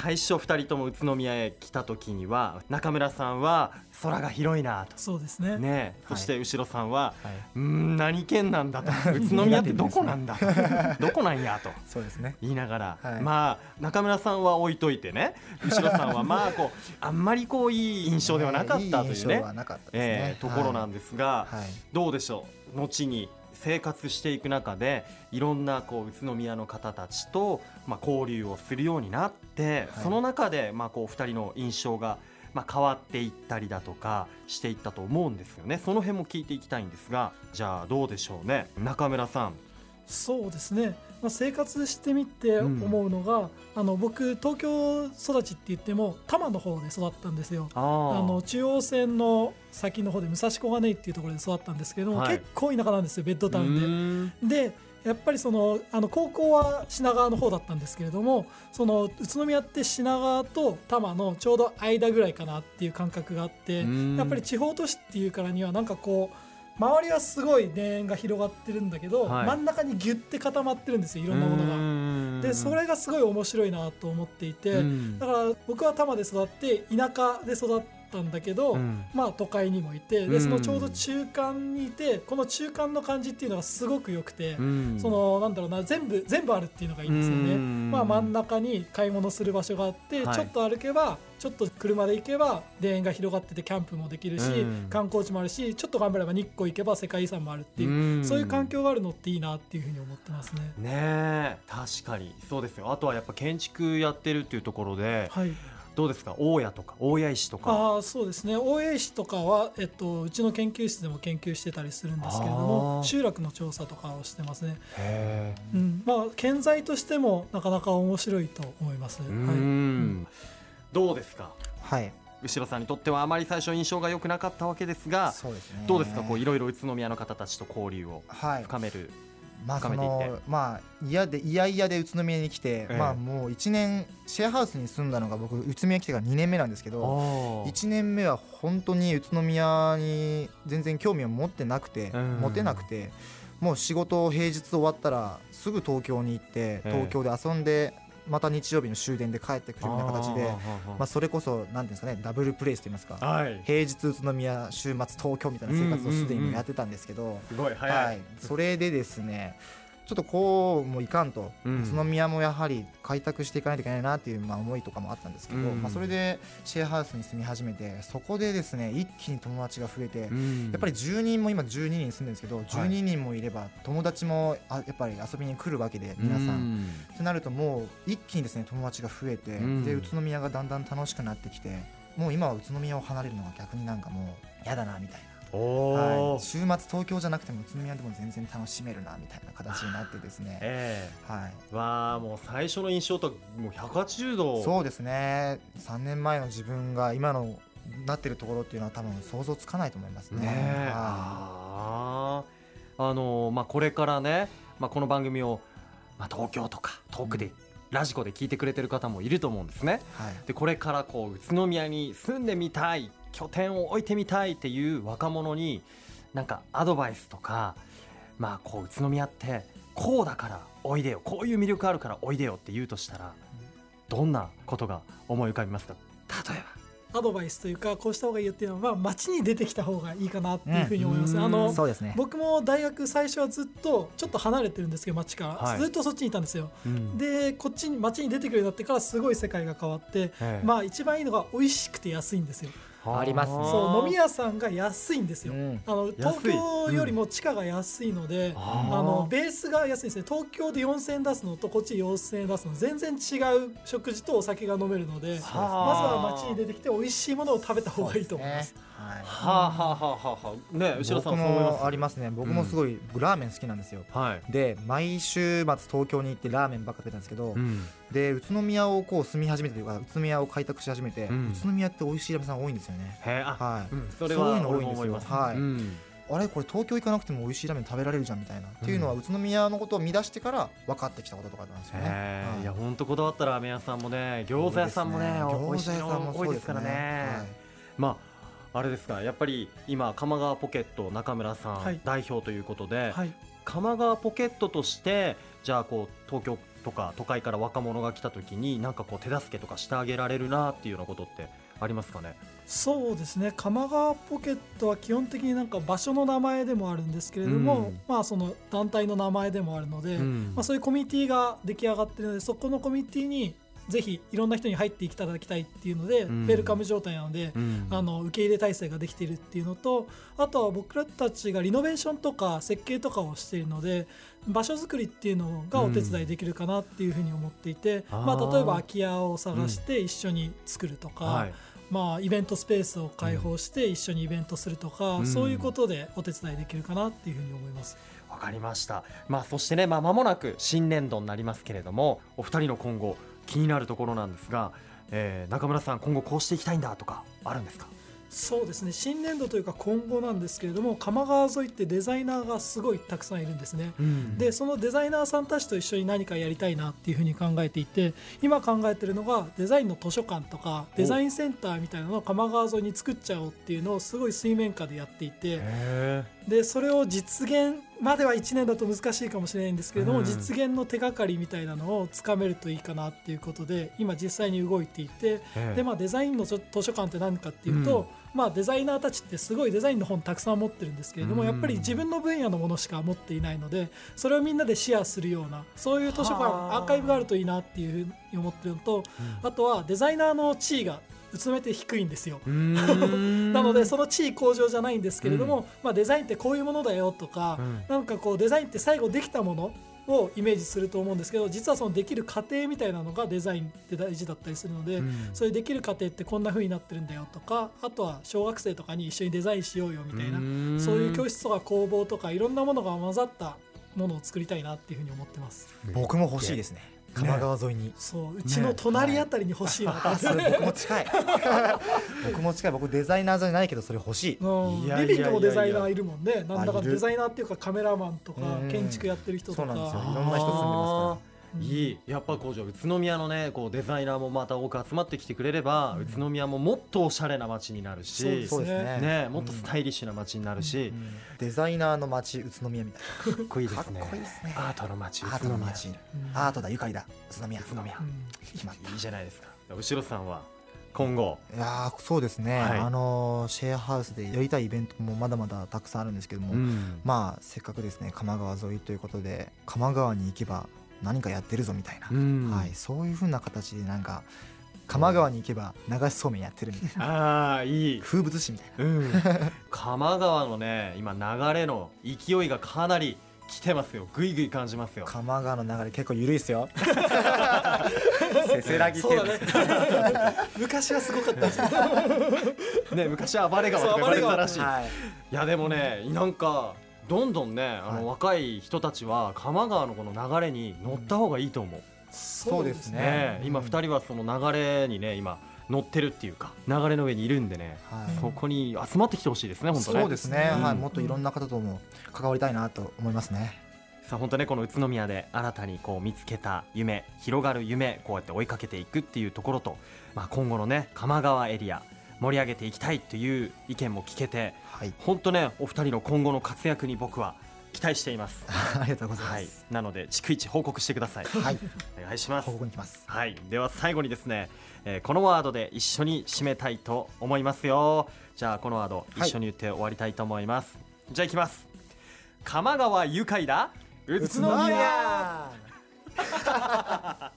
最初2人とも宇都宮へ来た時には中村さんは空が広いなと。そうですね。ね、そして後ろさんは、はい、うん何県なんだと。宇都宮ってどこなんだと。どこなんやと。そうですね。言いながら、はい。まあ中村さんは置いといてね。後ろさんはまあこうあんまりこういい印象ではなかったというね。えところなんですが、はい。どうでしょう？後に生活していく中でいろんなこう宇都宮の方たちと、まあ、交流をするようになって、はい。その中で、まあ、こう2人の印象が、まあ、変わっていったりだとかしていったと思うんですよね。その辺も聞いていきたいんですがじゃあどうでしょうね。中村さん。そうですね、まあ、生活してみて思うのが、あの僕東京育ちって言っても多摩の方で育ったんですよ。ああの中央線の先の方で武蔵小金井っていうところで育ったんですけども、はい。結構田舎なんですよベッドタウンで。ンでやっぱりそのあの高校は品川の方だったんですけれどもその宇都宮って品川と多摩のちょうど間ぐらいかなっていう感覚があってうん。やっぱり地方都市っていうからにはなんかこう周りはすごい田園が広がってるんだけど、はい。真ん中にギュッて固まってるんですよいろんなものが。がでそれがすごい面白いなと思っていて、だから僕は多摩で育って田舎で育ったんだけど、うん。まあ都会にもいてうん。でそのちょうど中間にいてこの中間の感じっていうのがすごく良くて、うん。そのなんだろうな全部全部あるっていうのがいいんですよね。うん。まあ、真ん中に買い物する場所があって、はい。ちょっと歩けばちょっと車で行けば田園が広がっててキャンプもできるし、うん。観光地もあるしちょっと頑張れば日光行けば世界遺産もあるっていう、うん。そういう環境があるのっていいなっていうふうに思ってますね。ねえ。確かに。そうですよ。あとはやっぱ建築やってるっていうところではいどうですか？大家とか大谷石とか。ああそうですね。大江市とかは、えっと、うちの研究室でも研究してたりするんですけれども集落の調査とかをしてますね、へうん。まあ、建材としてもなかなか面白いと思います、はい、ん。どうですか？はい。後ろさんにとってはあまり最初印象が良くなかったわけですがそうですね。どうですか？こういろいろ宇都宮の方たちと交流をはい。深めるまあそのまあ嫌で嫌々で宇都宮に来て、ええ。まあもう1年シェアハウスに住んだのが僕宇都宮来てから2年目なんですけどおー。1年目は本当に宇都宮に全然興味を持ってなくて、うん。持てなくてもう仕事平日終わったらすぐ東京に行ってええ。東京で遊んでまた日曜日の終電で帰ってくるような形でまあ、それこそなんていうんですかねダブルプレイスと言いますか。はい。平日宇都宮週末東京みたいな生活をすでにやってたんですけど、すごい早はいい、それでですねちょっとこうもいかんと、うん。宇都宮もやはり開拓していかないといけないなっていうまあ思いとかもあったんですけど、うん。まあ、それでシェアハウスに住み始めてそこでですね一気に友達が増えて、うん。やっぱり10人も今12人住んでるんですけど12人もいれば友達もあやっぱり遊びに来るわけで皆さん。うってなるともう一気にですね友達が増えて、うん。で宇都宮がだんだん楽しくなってきてもう今は宇都宮を離れるのが逆になんかもう嫌だなみたいおな、お、はい、週末東京じゃなくても宇都宮でも全然楽しめるなみたいな形になってですね、えはい、えわあもう最初の印象ともう180度。そうですね。3年前の自分が今のなってるところっていうのは多分想像つかないと思いますね。ねあー。あのまあこれからね、まあ、この番組を、まあ、東京とか遠くで、うん。ラジコで聞いてくれてる方もいると思うんですね。いはい。でこれからこう宇都宮に住んでみたい拠点を置いてみたいっていう若者になんかアドバイスとかまあこう宇都宮ってこうだからおいでよこういう魅力あるからおいでよって言うとしたらどんなことが思い浮かびますか？例えアドバイスというかこうした方がいいよっていうのは、まあ、街に出てきた方がいいかなっていうふうに思います、うんあのそうですね。僕も大学最初はずっとちょっと離れてるんですけど街から、はい。ずっとそっちにいたんですよ。ば、うん。でこっちに街に出てくるようになってからすごい世界が変わって、ええ。まあ一番いいのが美味しくて安いんですよありますね。そう飲み屋さんが安いんですよ、うん。あの東京よりも地価が安いので、あーあのベースが安いですね。東京で4000円出すのとこっち4000円出すの全然違う食事とお酒が飲めるのでまずは街に出てきて美味しいものを食べた方がいいと思います。はい。はあはあはあはあはあ。ね後ろさんもありますね。僕もすごい、ラーメン好きなんですよ。はい、で毎週末東京に行ってラーメンばっか食べたんですけど、うん。で宇都宮をこう住み始めてというか宇都宮を開拓し始めて、うん。宇都宮って美味しいラーメン屋さん多いんですよね。へはい、うん、それそういうはの多いんですよ。はい。うん。あれこれ東京行かなくても美味しいラーメン食べられるじゃんみたいな、っていうのは宇都宮のことを見出してから分かってきたこととかなんですよね、はい。いや本当こだわったラーメン屋さんもね餃子屋さんもね多い美味しいも多いですからね。はい。まああれですかやっぱり今鎌川ポケット中村さん、はい。代表ということで、はい。鎌川ポケットとしてじゃあこう東京とか都会から若者が来た時になんかこう手助けとかしてあげられるなっていうようなことってありますかね？そうですね。鎌川ポケットは基本的になんか場所の名前でもあるんですけれども、うん。まあその団体の名前でもあるので、うん。まあ、そういうコミュニティが出来上がってるのでそこのコミュニティにぜひいろんな人に入っていただきたいっていうので、うん。ウェルカム状態なので、うん。あの受け入れ体制ができているっていうのとあとは僕らたちがリノベーションとか設計とかをしているので場所づくりっていうのがお手伝いできるかなっていうふうに思っていて、まあ、例えば空き家を探して一緒に作るとか、はい。まあ、イベントスペースを開放して一緒にイベントするとか、うん。そういうことでお手伝いできるかなっていうふうに思います。わかりました。まあそしてね、まあ間もなく新年度になりますけれども、お二人の今後気になるところなんですが、えー中村さん今後こうしていきたいんだとかあるんですか？そうですね新年度というか今後なんですけれども鎌川沿いってデザイナーがすごいたくさんいるんですね。でそのデザイナーさんたちと一緒に何かやりたいなっていうふうに考えていて今考えてるのがデザインの図書館とかデザインセンターみたいなのを鎌川沿いに作っちゃおうっていうのをすごい水面下でやっていてへでそれを実現までは1年だと難しいかもしれないんですけれども、うん。実現の手がかりみたいなのをつかめるといいかなっていうことで今実際に動いていてえで、まあ、デザインの図書館って何かっていうと、うん。まあ、デザイナーたちってすごいデザインの本たくさん持ってるんですけれども、うん。やっぱり自分の分野のものしか持っていないのでそれをみんなでシェアするようなそういう図書館はあアーカイブがあるといいなっていうふうに思ってるのとあとはデザイナーの地位が宇都宮って低いんですよ。なのでその地位向上じゃないんですけれども、まあ、デザインってこういうものだよとか、うんなんかこうデザインって最後できたものをイメージすると思うんですけど実はそのできる過程みたいなのがデザインって大事だったりするので、うん。そういうできる過程ってこんな風になってるんだよとかあとは小学生とかに一緒にデザインしようよみたいなうん。そういう教室とか工房とかいろんなものが混ざったものを作りたいなっていうふうに思ってます。僕も欲しいですね鎌川沿いに、そううちの隣あたりに欲しいなと思って、それ僕も近い。僕も近い。僕デザイナーじゃないけどそれ欲しい。うん。いやいやいやいや。リビングもデザイナーいるもんね。なんだかデザイナーっていうかカメラマンとかうん。建築やってる人とか。そうなんですよ。いろんな人住んでますかうんいい。やっぱこうじゃあ宇都宮のねこうデザイナーもまた多く集まってきてくれれば、宇都宮ももっとおしゃれな街になるしそうですね。ねもっとスタイリッシュな街になるし、うん。デザイナーの街宇都宮みたいかっこいいですね。かっこいいですね。アートの街宇なアート都宮。の街。うん。アートだ愉快だ。宇都宮。宇都宮。うん。決まった。いいじゃないですか。後ろさんは今後？いやーそうですね、はい。あのーシェアハウスでやりたいイベントもまだまだたくさんあるんですけども、ん。まあせっかくですね鎌川沿いということで鎌川に行けば何かやってるぞみたいな、うん。はい、そういう風な形でなんか鎌川に行けば流しそうめんやってるみたいな。ああいい。風物詩みたいな。うん。鎌川のね今流れの勢いがかなり来てますよ。ぐいぐい感じますよ。鎌川の流れ結構緩いですよ。せせらぎそうだ程ね。度 昔はすごかったね昔は暴れ川とか言われてたらしい。はい。いやでもねなんかどんどんねあの、はい。若い人たちは鎌川のこの流れに乗った方がいいと思う、そうですね。ね今うん。2人はその流れにね今乗ってるっていうか流れの上にいるんでね、はい。そこに集まってきてほしいですね本当ね。そうですね、うん。はい、もっといろんな方とも関わりたいなと思いますね。さあ本当ねこの宇都宮で新たにこう見つけた夢広がる夢こうやって追いかけていくっていうところと、まあ、今後のね鎌川エリア盛り上げていきたいという意見も聞けてはい。本当ねお二人の今後の活躍に僕は期待しています。ありがとうございまはい。す、なので逐一報告してください。はい、お願いします。報告に来ます。はい。では最後にですね、えーこのワードで一緒に締めたいと思いますよ。じゃあこのワードはい。一緒に言って終わりたいと思います、じゃあいきます。鎌川愉快だ。宇都宮